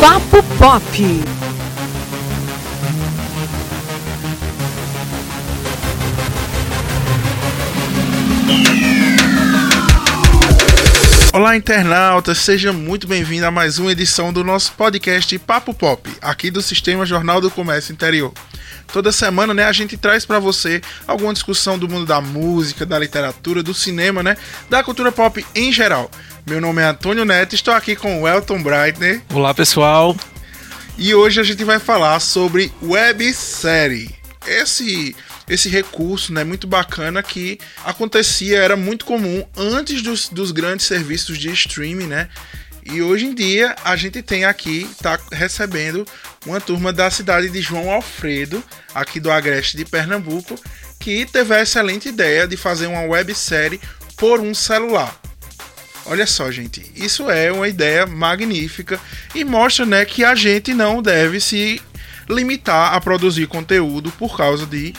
Papo Pop. Olá, internautas, seja muito bem-vindo a mais uma edição do nosso podcast Papo Pop, aqui do Sistema Jornal do Comércio Interior. Toda semana, né, a gente traz para você alguma discussão do mundo da música, da literatura, do cinema, né, da cultura pop em geral. Meu nome é Antônio Neto, estou aqui com o Elton Breitner. Olá, pessoal. E hoje a gente vai falar sobre websérie. Esse esse recurso, né, muito bacana que acontecia, era muito comum antes dos, dos grandes serviços de streaming, né? E hoje em dia a gente tem aqui, tá recebendo uma turma da cidade de João Alfredo, aqui do Agreste de Pernambuco, que teve a excelente ideia de fazer uma websérie por um celular. Olha só, gente, isso é uma ideia magnífica e mostra, né, que a gente não deve se limitar a produzir conteúdo por causa de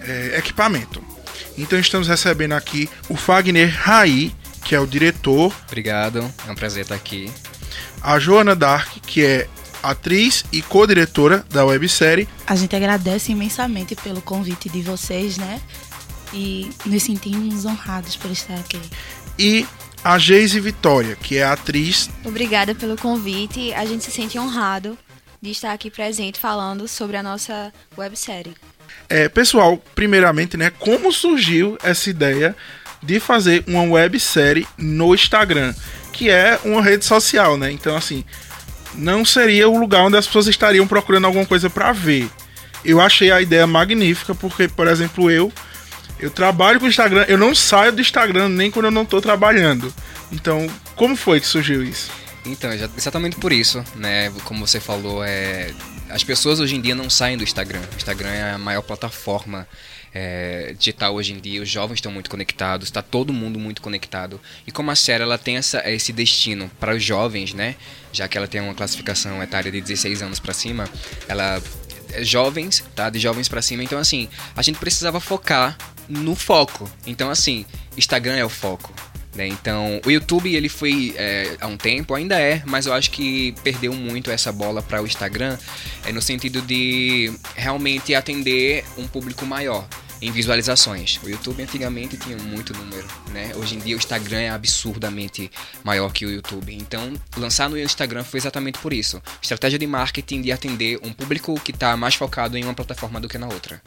é, equipamento. Então estamos recebendo aqui o Fagner Rai, que é o diretor. Obrigado, é um prazer estar aqui. A Joana Dark, que é atriz e co-diretora da websérie. A gente agradece imensamente pelo convite de vocês, né? E nos sentimos honrados por estar aqui. E a Geise Vitória, que é atriz. Obrigada pelo convite. A gente se sente honrado de estar aqui presente falando sobre a nossa websérie. É, pessoal, primeiramente, né, como surgiu essa ideia de fazer uma websérie no Instagram, que é uma rede social, né? Então, assim, não seria o lugar onde as pessoas estariam procurando alguma coisa para ver. Eu achei a ideia magnífica porque, por exemplo, eu eu trabalho com o Instagram, eu não saio do Instagram nem quando eu não tô trabalhando. Então, como foi que surgiu isso? Então, exatamente por isso, né? Como você falou, é, as pessoas hoje em dia não saem do Instagram. O Instagram é a maior plataforma é, digital hoje em dia. Os jovens estão muito conectados, está todo mundo muito conectado. E como a série ela tem essa, esse destino para os jovens, né? Já que ela tem uma classificação etária de 16 anos para cima, ela é jovens, tá? De jovens para cima. Então assim, a gente precisava focar no foco. Então assim, Instagram é o foco. Né? Então, o YouTube ele foi é, há um tempo, ainda é, mas eu acho que perdeu muito essa bola para o Instagram, é, no sentido de realmente atender um público maior em visualizações. O YouTube antigamente tinha muito número, né? Hoje em dia o Instagram é absurdamente maior que o YouTube. Então, lançar no Instagram foi exatamente por isso. Estratégia de marketing de atender um público que está mais focado em uma plataforma do que na outra.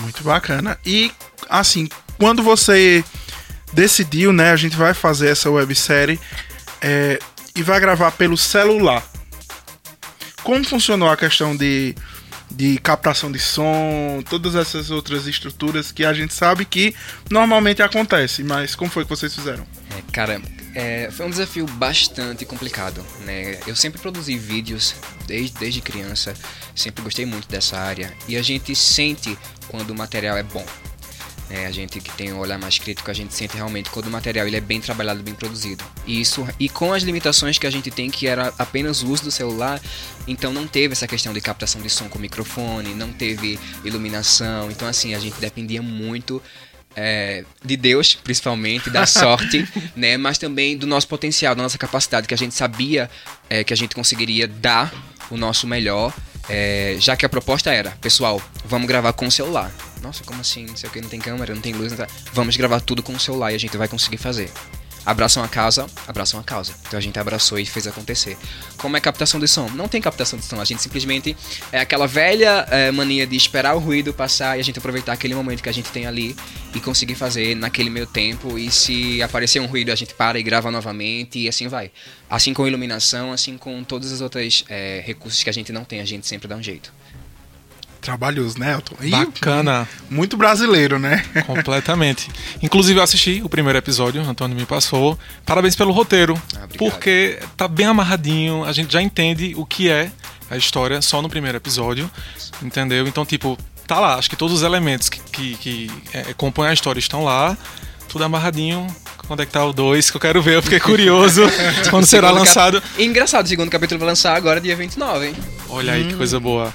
Muito bacana. E assim, quando você decidiu, né? A gente vai fazer essa websérie é, e vai gravar pelo celular. Como funcionou a questão de, de captação de som, todas essas outras estruturas que a gente sabe que normalmente acontece, mas como foi que vocês fizeram? É, cara, é, foi um desafio bastante complicado, né? Eu sempre produzi vídeos desde, desde criança, sempre gostei muito dessa área e a gente sente quando o material é bom, é, a gente que tem um olhar mais crítico, a gente sente realmente quando o material ele é bem trabalhado, bem produzido. E isso e com as limitações que a gente tem, que era apenas o uso do celular, então não teve essa questão de captação de som com microfone, não teve iluminação. Então assim, a gente dependia muito é, de Deus, principalmente, da sorte, né? Mas também do nosso potencial, da nossa capacidade, que a gente sabia é, que a gente conseguiria dar o nosso melhor, é, já que a proposta era, pessoal, vamos gravar com o celular. Nossa, como assim? Não sei o que, não tem câmera, não tem luz, não tá... Vamos gravar tudo com o celular e a gente vai conseguir fazer. Abraçam a causa, abraçam a causa. Então a gente abraçou e fez acontecer. Como é captação de som? Não tem captação de som, a gente simplesmente é aquela velha é, mania de esperar o ruído passar e a gente aproveitar aquele momento que a gente tem ali e conseguir fazer naquele meio tempo. E se aparecer um ruído, a gente para e grava novamente e assim vai. Assim com iluminação, assim com todos os outros é, recursos que a gente não tem, a gente sempre dá um jeito trabalhosos, né, Elton? E Bacana. Muito brasileiro, né? Completamente. Inclusive, eu assisti o primeiro episódio, o Antônio me passou. Parabéns pelo roteiro, ah, porque tá bem amarradinho, a gente já entende o que é a história só no primeiro episódio, entendeu? Então, tipo, tá lá, acho que todos os elementos que, que, que é, compõem a história estão lá, tudo amarradinho, quando é que tá o 2, que eu quero ver, eu fiquei curioso quando será lançado. Cap... Engraçado, o segundo capítulo vai lançar agora dia 29, hein? Olha aí hum. que coisa boa.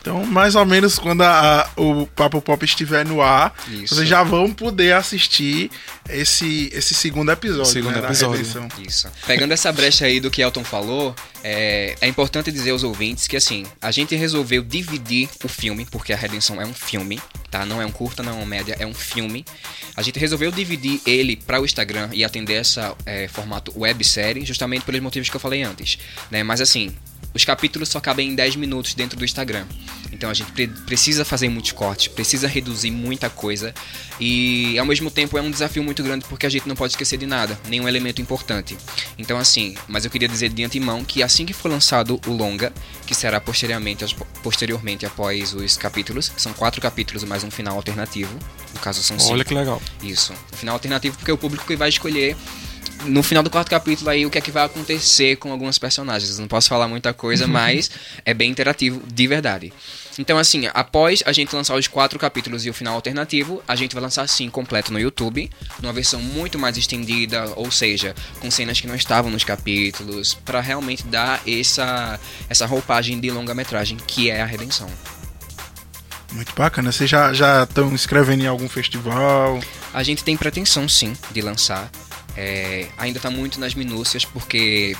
Então, mais ou menos quando a, a, o Papo Pop estiver no ar, Isso. vocês já vão poder assistir esse, esse segundo episódio. Segundo né, episódio. Redenção. Isso. Pegando essa brecha aí do que Elton falou, é, é importante dizer aos ouvintes que assim, a gente resolveu dividir o filme, porque a Redenção é um filme, tá? Não é um curta, não é uma média, é um filme. A gente resolveu dividir ele para o Instagram e atender essa é, formato websérie, justamente pelos motivos que eu falei antes, né? Mas assim, os capítulos só cabem em 10 minutos dentro do Instagram. Então a gente pre- precisa fazer muitos cortes, precisa reduzir muita coisa. E ao mesmo tempo é um desafio muito grande porque a gente não pode esquecer de nada, nenhum elemento importante. Então assim, mas eu queria dizer de antemão que assim que for lançado o longa, que será posteriormente, posteriormente após os capítulos, são quatro capítulos mais um final alternativo. No caso são cinco. Olha que legal. Isso. O final alternativo porque é o público que vai escolher no final do quarto capítulo aí o que é que vai acontecer com algumas personagens. Não posso falar muita coisa, mas é bem interativo de verdade. Então, assim, após a gente lançar os quatro capítulos e o final alternativo, a gente vai lançar sim completo no YouTube, numa versão muito mais estendida, ou seja, com cenas que não estavam nos capítulos, para realmente dar essa, essa roupagem de longa-metragem que é a redenção. Muito bacana. Vocês já já estão escrevendo em algum festival? A gente tem pretensão sim de lançar. É, ainda está muito nas minúcias porque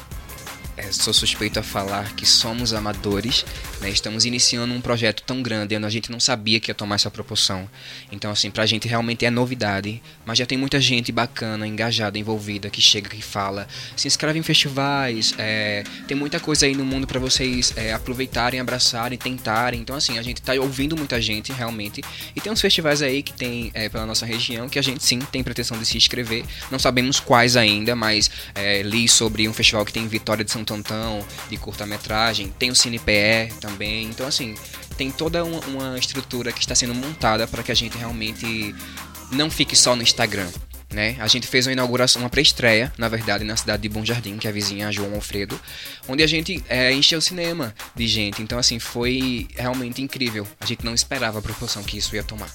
sou suspeito a falar que somos amadores, né? estamos iniciando um projeto tão grande, a gente não sabia que ia tomar essa proporção. Então, assim, pra gente realmente é novidade, mas já tem muita gente bacana, engajada, envolvida, que chega, que fala, se inscreve em festivais, é, tem muita coisa aí no mundo para vocês é, aproveitarem, abraçarem, tentarem. Então, assim, a gente tá ouvindo muita gente, realmente, e tem uns festivais aí que tem é, pela nossa região que a gente sim tem pretensão de se inscrever, não sabemos quais ainda, mas é, li sobre um festival que tem em Vitória de Santo Antão, de curta-metragem, tem o CinePE também, então assim, tem toda uma, uma estrutura que está sendo montada para que a gente realmente não fique só no Instagram. Né? A gente fez uma inauguração, uma pré-estreia, na verdade, na cidade de Bom Jardim, que é a vizinha João Alfredo, onde a gente é, encheu o cinema de gente. Então, assim, foi realmente incrível. A gente não esperava a proporção que isso ia tomar.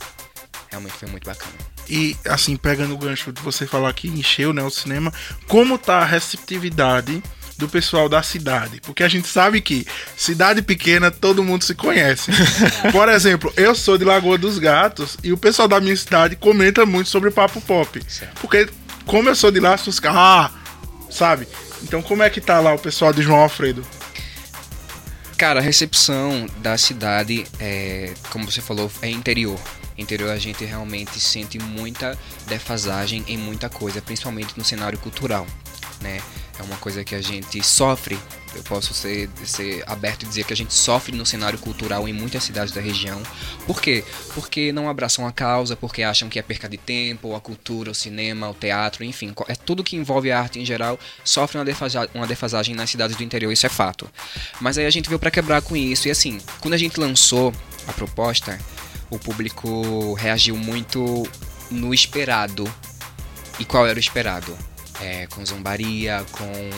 Realmente foi muito bacana. E assim, pegando o gancho de você falar que encheu né, o cinema, como tá a receptividade do pessoal da cidade? Porque a gente sabe que cidade pequena todo mundo se conhece. Por exemplo, eu sou de Lagoa dos Gatos e o pessoal da minha cidade comenta muito sobre Papo Pop. Certo. Porque como eu sou de lá, ficam, ah, sabe? Então como é que tá lá o pessoal de João Alfredo? Cara, a recepção da cidade, é, como você falou, é interior. Interior a gente realmente sente muita defasagem em muita coisa, principalmente no cenário cultural, né? É uma coisa que a gente sofre, eu posso ser, ser aberto e dizer que a gente sofre no cenário cultural em muitas cidades da região. Por quê? Porque não abraçam a causa, porque acham que é perca de tempo, a cultura, o cinema, o teatro, enfim, é tudo que envolve a arte em geral sofre uma, defasa uma defasagem nas cidades do interior, isso é fato. Mas aí a gente veio para quebrar com isso, e assim, quando a gente lançou a proposta, o público reagiu muito no esperado. E qual era o esperado? É, com zombaria, com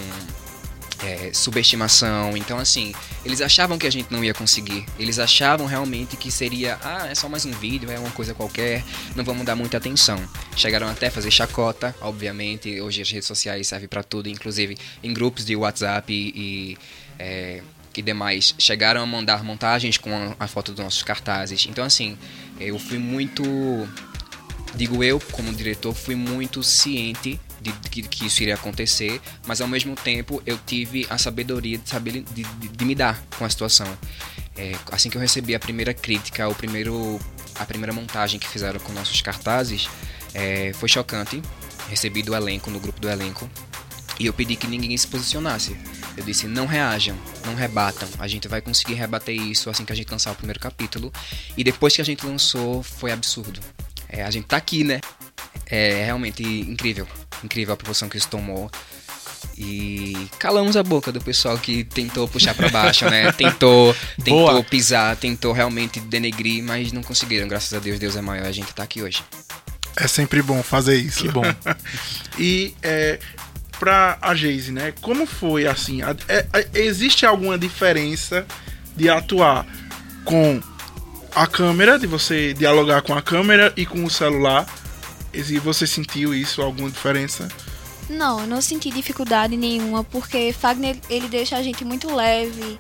é, subestimação. Então, assim, eles achavam que a gente não ia conseguir. Eles achavam realmente que seria, ah, é só mais um vídeo, é uma coisa qualquer, não vamos dar muita atenção. Chegaram até a fazer chacota, obviamente. Hoje as redes sociais servem para tudo, inclusive em grupos de WhatsApp e. é, e demais chegaram a mandar montagens com a foto dos nossos cartazes. Então, assim, eu fui muito. Digo eu, como diretor, fui muito ciente de, que, que isso iria acontecer, mas ao mesmo tempo eu tive a sabedoria de saber de, de, de me dar com a situação. É, assim que eu recebi a primeira crítica, o primeiro, a primeira montagem que fizeram com nossos cartazes, é, foi chocante. Recebi do elenco, no grupo do elenco, e eu pedi que ninguém se posicionasse. Eu disse: não reajam, não rebatam. A gente vai conseguir rebater isso assim que a gente lançar o primeiro capítulo. E depois que a gente lançou, foi absurdo. É, a gente tá aqui, né? É realmente incrível. Incrível a proporção que isso tomou. E calamos a boca do pessoal que tentou puxar para baixo, né? Tentou, tentou Boa. pisar, tentou realmente denegrir, mas não conseguiram. Graças a Deus, Deus é maior. A gente tá aqui hoje. É sempre bom fazer isso. Que bom. e é, pra a Geise, né? Como foi assim? A- é- é- existe alguma diferença de atuar com a câmera, de você dialogar com a câmera e com o celular? E você sentiu isso, alguma diferença? Não, não senti dificuldade nenhuma, porque Fagner ele deixa a gente muito leve,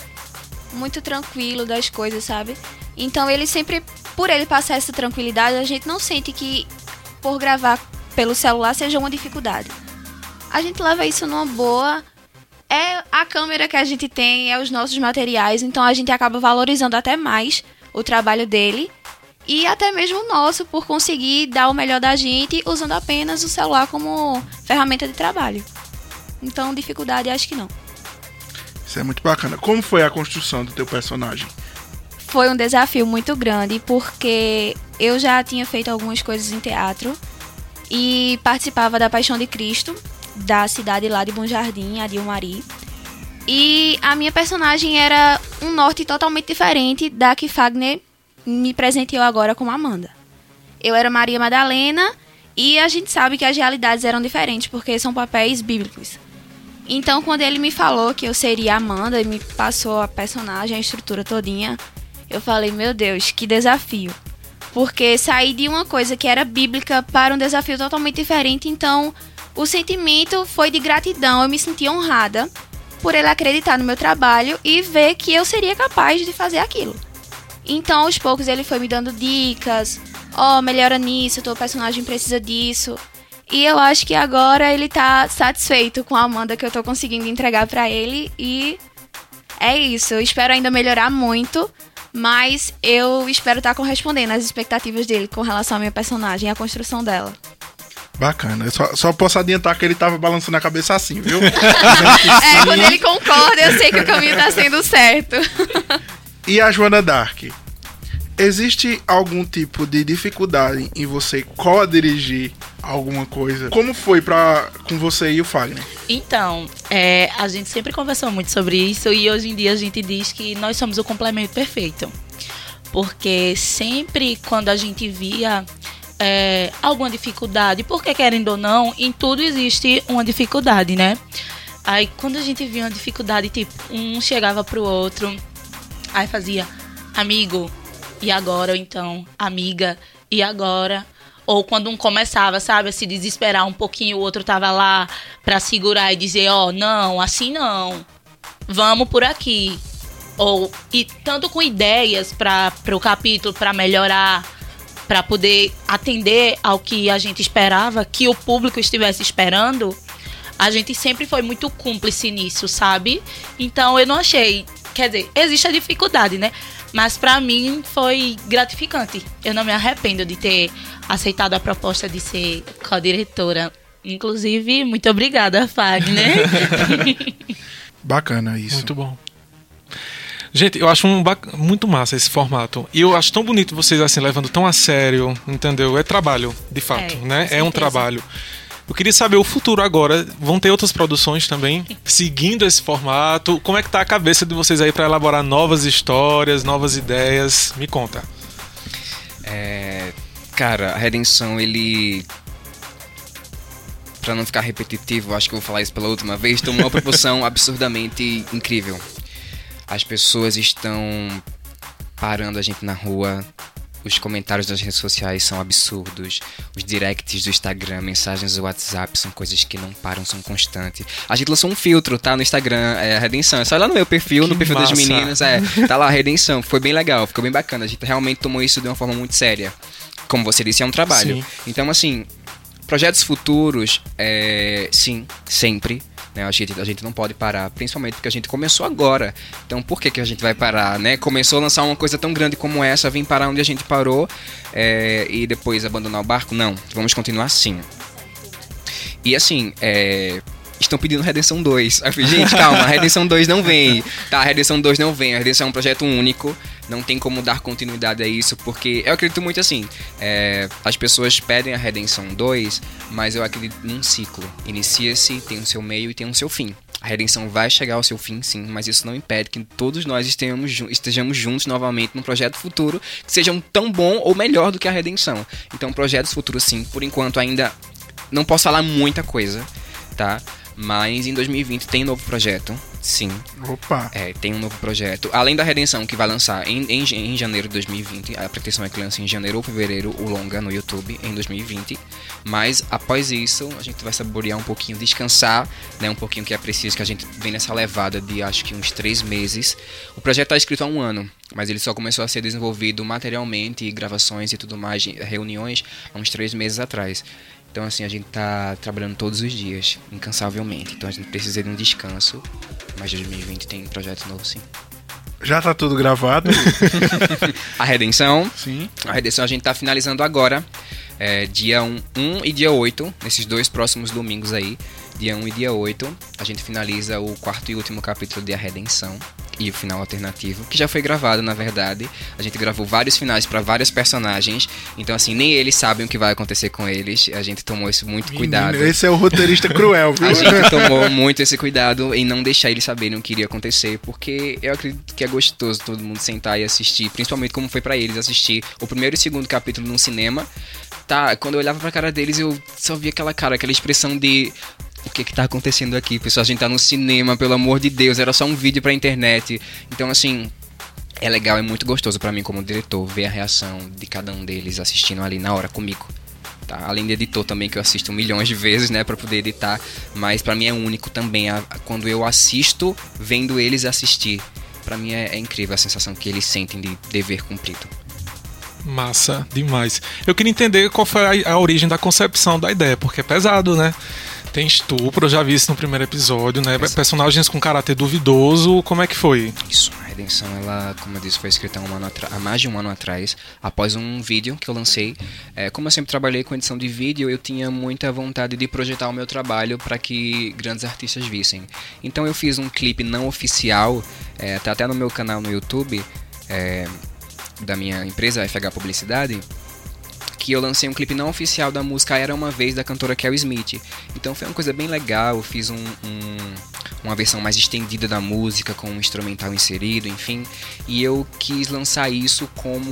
muito tranquilo das coisas, sabe? Então ele sempre, por ele passar essa tranquilidade, a gente não sente que por gravar pelo celular seja uma dificuldade. A gente leva isso numa boa. É a câmera que a gente tem, é os nossos materiais, então a gente acaba valorizando até mais o trabalho dele e até mesmo o nosso por conseguir dar o melhor da gente usando apenas o celular como ferramenta de trabalho. Então, dificuldade acho que não. Isso é muito bacana. Como foi a construção do teu personagem? Foi um desafio muito grande porque eu já tinha feito algumas coisas em teatro e participava da Paixão de Cristo, da cidade lá de Bom Jardim, a Dilmari. E a minha personagem era um norte totalmente diferente da que Fagner me presenteou agora como Amanda. Eu era Maria Madalena e a gente sabe que as realidades eram diferentes porque são papéis bíblicos. Então, quando ele me falou que eu seria Amanda e me passou a personagem, a estrutura todinha, eu falei, meu Deus, que desafio. Porque sair de uma coisa que era bíblica para um desafio totalmente diferente, então o sentimento foi de gratidão, eu me senti honrada por ele acreditar no meu trabalho e ver que eu seria capaz de fazer aquilo. Então, aos poucos, ele foi me dando dicas. Ó, oh, melhora nisso, teu personagem precisa disso. E eu acho que agora ele tá satisfeito com a Amanda que eu tô conseguindo entregar para ele. E é isso. Eu espero ainda melhorar muito. Mas eu espero estar tá correspondendo às expectativas dele com relação à minha personagem e à construção dela. Bacana. Eu só, só posso adiantar que ele tava balançando a cabeça assim, viu? é, quando ele concorda, eu sei que o caminho tá sendo certo. E a Joana Dark? Existe algum tipo de dificuldade em você co-dirigir alguma coisa? Como foi pra, com você e o Fagner? Então, é, a gente sempre conversou muito sobre isso e hoje em dia a gente diz que nós somos o complemento perfeito. Porque sempre quando a gente via é, alguma dificuldade, porque querendo ou não, em tudo existe uma dificuldade, né? Aí quando a gente via uma dificuldade, tipo, um chegava pro outro Aí fazia amigo, e agora? Ou então, amiga, e agora? Ou quando um começava, sabe, a se desesperar um pouquinho, o outro tava lá para segurar e dizer, ó, oh, não, assim não. Vamos por aqui. Ou e tanto com ideias para o capítulo para melhorar, para poder atender ao que a gente esperava, que o público estivesse esperando, a gente sempre foi muito cúmplice nisso, sabe? Então eu não achei Quer dizer, existe a dificuldade, né? Mas para mim foi gratificante. Eu não me arrependo de ter aceitado a proposta de ser co-diretora. Inclusive, muito obrigada, Fagner. Bacana isso. Muito bom. Gente, eu acho um muito massa esse formato. E eu acho tão bonito vocês assim levando tão a sério, entendeu? É trabalho, de fato, é, né? É um trabalho. Eu queria saber o futuro agora. Vão ter outras produções também seguindo esse formato. Como é que tá a cabeça de vocês aí para elaborar novas histórias, novas ideias? Me conta. É, cara, a Redenção, ele para não ficar repetitivo, acho que eu vou falar isso pela última vez, tomou uma proporção absurdamente incrível. As pessoas estão parando a gente na rua, os comentários das redes sociais são absurdos. Os directs do Instagram, mensagens do WhatsApp são coisas que não param, são constantes. A gente lançou um filtro, tá? No Instagram, é a Redenção. É só lá no meu perfil, que no perfil massa. das meninas. É, tá lá a Redenção. Foi bem legal, ficou bem bacana. A gente realmente tomou isso de uma forma muito séria. Como você disse, é um trabalho. Sim. Então, assim, projetos futuros, é, sim, sempre né? A, gente, a gente não pode parar, principalmente porque a gente começou agora. Então por que, que a gente vai parar? Né? Começou a lançar uma coisa tão grande como essa, vem parar onde a gente parou é, e depois abandonar o barco? Não, vamos continuar assim. E assim, é, estão pedindo Redenção 2. Aí eu falei, gente, calma, Redenção 2 não vem. Tá, a Redenção 2 não vem. A Redenção é um projeto único. Não tem como dar continuidade a isso, porque eu acredito muito assim. É, as pessoas pedem a Redenção 2, mas eu acredito num ciclo. Inicia-se, tem o seu meio e tem o seu fim. A redenção vai chegar ao seu fim, sim, mas isso não impede que todos nós estejamos, estejamos juntos novamente num projeto futuro que seja tão bom ou melhor do que a redenção. Então, projetos futuros, sim, por enquanto ainda não posso falar muita coisa, tá? Mas em 2020 tem novo projeto. Sim. Opa. É, tem um novo projeto. Além da Redenção, que vai lançar em, em, em janeiro de 2020. A pretensão é que lance em janeiro ou fevereiro o longa no YouTube em 2020. Mas após isso, a gente vai saborear um pouquinho, descansar, né? Um pouquinho que é preciso, que a gente vem nessa levada de acho que uns três meses. O projeto está escrito há um ano, mas ele só começou a ser desenvolvido materialmente, gravações e tudo mais, reuniões, há uns três meses atrás. Então, assim, a gente tá trabalhando todos os dias, incansavelmente. Então, a gente precisa de um descanso. Mas 2020 tem projeto novo, sim. Já tá tudo gravado? a Redenção. Sim. A Redenção a gente tá finalizando agora. É, dia 1, 1 e dia 8, nesses dois próximos domingos aí. Dia 1 e dia 8, a gente finaliza o quarto e último capítulo de A Redenção e o final alternativo, que já foi gravado, na verdade. A gente gravou vários finais para vários personagens, então assim, nem eles sabem o que vai acontecer com eles. A gente tomou isso muito Menino, cuidado. Esse é o roteirista cruel, viu? A gente tomou muito esse cuidado em não deixar eles saberem o que iria acontecer, porque eu acredito que é gostoso todo mundo sentar e assistir, principalmente como foi para eles assistir o primeiro e segundo capítulo num cinema. Tá, quando eu olhava pra cara deles, eu só via aquela cara, aquela expressão de o que que tá acontecendo aqui? Pessoal, a gente tá no cinema, pelo amor de Deus, era só um vídeo pra internet. Então, assim, é legal, é muito gostoso para mim como diretor ver a reação de cada um deles assistindo ali na hora comigo. Tá? Além de editor também que eu assisto milhões de vezes, né, para poder editar, mas para mim é único também a, a, quando eu assisto vendo eles assistir. Para mim é, é incrível a sensação que eles sentem de dever cumprido. Massa demais. Eu queria entender qual foi a, a origem da concepção da ideia, porque é pesado, né? Tem estupro, eu já vi isso no primeiro episódio, né? Exato. Personagens com caráter duvidoso, como é que foi? Isso, a Redenção, ela, como eu disse, foi escrita há, um ano há mais de um ano atrás, após um vídeo que eu lancei. É, como eu sempre trabalhei com edição de vídeo, eu tinha muita vontade de projetar o meu trabalho para que grandes artistas vissem. Então eu fiz um clipe não oficial, é, tá até no meu canal no YouTube, é, da minha empresa, FH Publicidade, que eu lancei um clipe não oficial da música Era Uma Vez da cantora Kel Smith. Então foi uma coisa bem legal, eu fiz um, um, uma versão mais estendida da música, com um instrumental inserido, enfim. E eu quis lançar isso como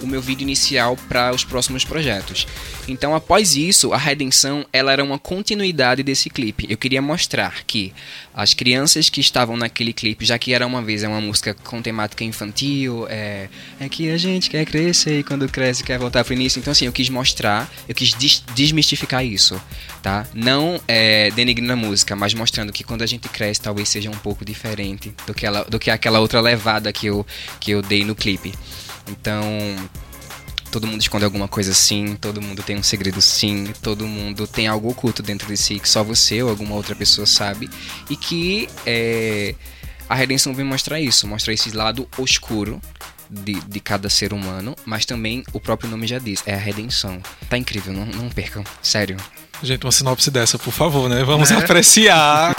o meu vídeo inicial para os próximos projetos. Então após isso, a Redenção ela era uma continuidade desse clipe. Eu queria mostrar que as crianças que estavam naquele clipe, já que era uma vez é uma música com temática infantil, é, é que a gente quer crescer e quando cresce quer voltar pro início. Então assim, eu quis mostrar, eu quis des desmistificar isso, tá? Não é, denigrindo a música, mas mostrando que quando a gente cresce talvez seja um pouco diferente do que, ela, do que aquela outra levada que eu, que eu dei no clipe. Então, todo mundo esconde alguma coisa sim, todo mundo tem um segredo sim, todo mundo tem algo oculto dentro de si que só você ou alguma outra pessoa sabe e que é, a redenção vem mostrar isso, mostrar esse lado oscuro de, de cada ser humano, mas também o próprio nome já diz, é a redenção. Tá incrível, não, não percam, sério. Gente, uma sinopse dessa, por favor, né? Vamos é. apreciar.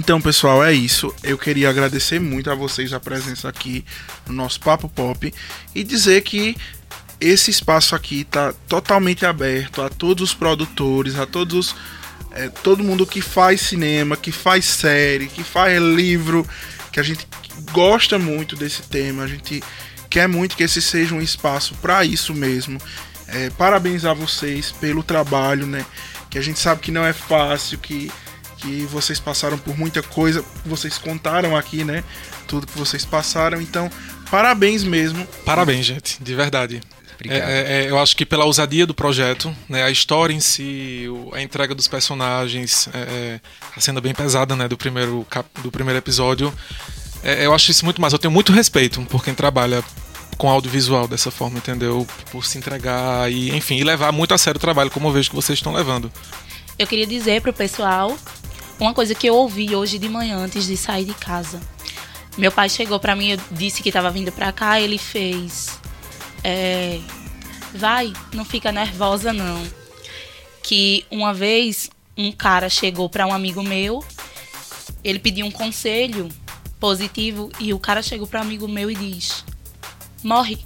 Então, pessoal, é isso. Eu queria agradecer muito a vocês a presença aqui no nosso Papo Pop e dizer que esse espaço aqui está totalmente aberto a todos os produtores, a todos é, todo mundo que faz cinema, que faz série, que faz livro, que a gente gosta muito desse tema, a gente quer muito que esse seja um espaço para isso mesmo. É, parabenizar vocês pelo trabalho, né? Que a gente sabe que não é fácil, que que vocês passaram por muita coisa, vocês contaram aqui, né? Tudo que vocês passaram, então parabéns mesmo. Parabéns, gente, de verdade. É, é, é, eu acho que pela ousadia do projeto, né, a história em si, a entrega dos personagens, é, é, a cena bem pesada né, do, primeiro cap, do primeiro episódio, é, eu acho isso muito mais. Eu tenho muito respeito por quem trabalha com audiovisual dessa forma, entendeu? Por se entregar e, enfim, e levar muito a sério o trabalho, como eu vejo que vocês estão levando. Eu queria dizer pro pessoal uma coisa que eu ouvi hoje de manhã antes de sair de casa. Meu pai chegou para mim, eu disse que estava vindo para cá, ele fez. É, vai, não fica nervosa não. Que uma vez um cara chegou para um amigo meu, ele pediu um conselho positivo e o cara chegou para um amigo meu e diz: morre.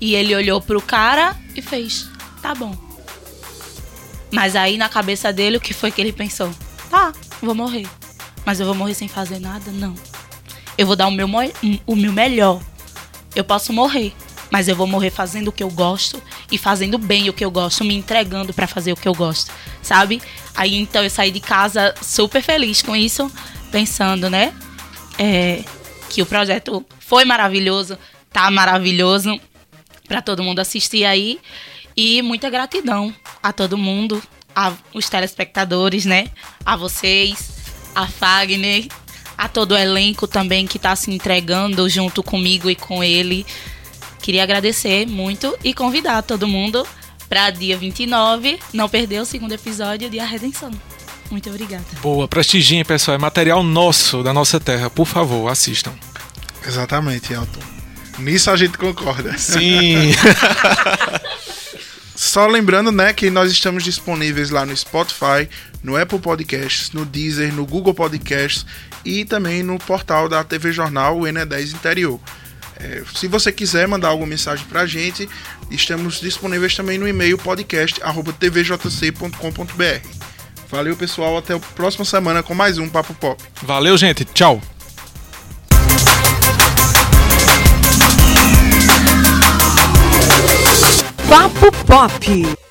E ele olhou pro cara e fez: tá bom. Mas aí na cabeça dele, o que foi que ele pensou? Tá, vou morrer. Mas eu vou morrer sem fazer nada? Não. Eu vou dar o meu, o meu melhor. Eu posso morrer, mas eu vou morrer fazendo o que eu gosto e fazendo bem o que eu gosto, me entregando para fazer o que eu gosto, sabe? Aí então eu saí de casa super feliz com isso, pensando, né? É, que o projeto foi maravilhoso, tá maravilhoso para todo mundo assistir aí. E muita gratidão a todo mundo, a os telespectadores, né? A vocês, a Fagner, a todo o elenco também que está se entregando junto comigo e com ele. Queria agradecer muito e convidar todo mundo para dia 29, não perder o segundo episódio de A Redenção. Muito obrigada. Boa, prestigiem, pessoal. É material nosso, da nossa terra. Por favor, assistam. Exatamente, Elton. Nisso a gente concorda. Sim. Só lembrando, né, que nós estamos disponíveis lá no Spotify, no Apple Podcasts, no Deezer, no Google Podcasts e também no portal da TV Jornal, o NE10 Interior. É, se você quiser mandar alguma mensagem pra gente, estamos disponíveis também no e-mail podcast@tvjc.com.br. Valeu, pessoal, até a próxima semana com mais um Papo Pop. Valeu, gente. Tchau. Papo Pop.